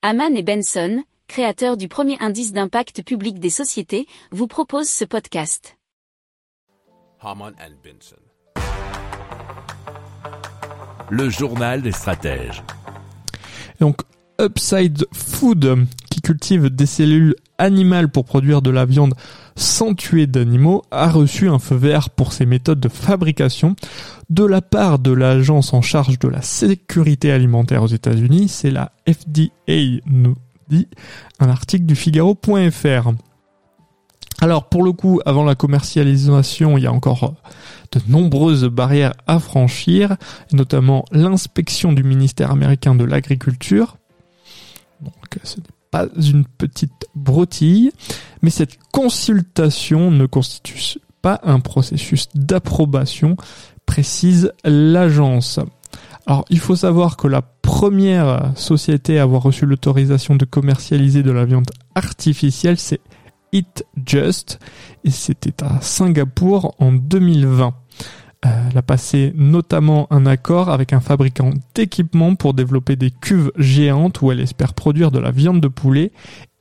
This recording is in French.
Haman et Benson, créateurs du premier indice d'impact public des sociétés, vous proposent ce podcast. Haman and Benson. Le journal des stratèges. Donc Upside Food, qui cultive des cellules animales pour produire de la viande sans tuer d'animaux, a reçu un feu vert pour ses méthodes de fabrication de la part de l'agence en charge de la sécurité alimentaire aux États-Unis, c'est la FDA, nous dit un article du Figaro.fr. Alors pour le coup, avant la commercialisation, il y a encore de nombreuses barrières à franchir, notamment l'inspection du ministère américain de l'Agriculture. Donc ce n'est pas une petite broutille, mais cette consultation ne constitue pas un processus d'approbation, précise l'agence. Alors, il faut savoir que la première société à avoir reçu l'autorisation de commercialiser de la viande artificielle, c'est Eat Just, et c'était à Singapour en 2020. Euh, elle a passé notamment un accord avec un fabricant d'équipements pour développer des cuves géantes où elle espère produire de la viande de poulet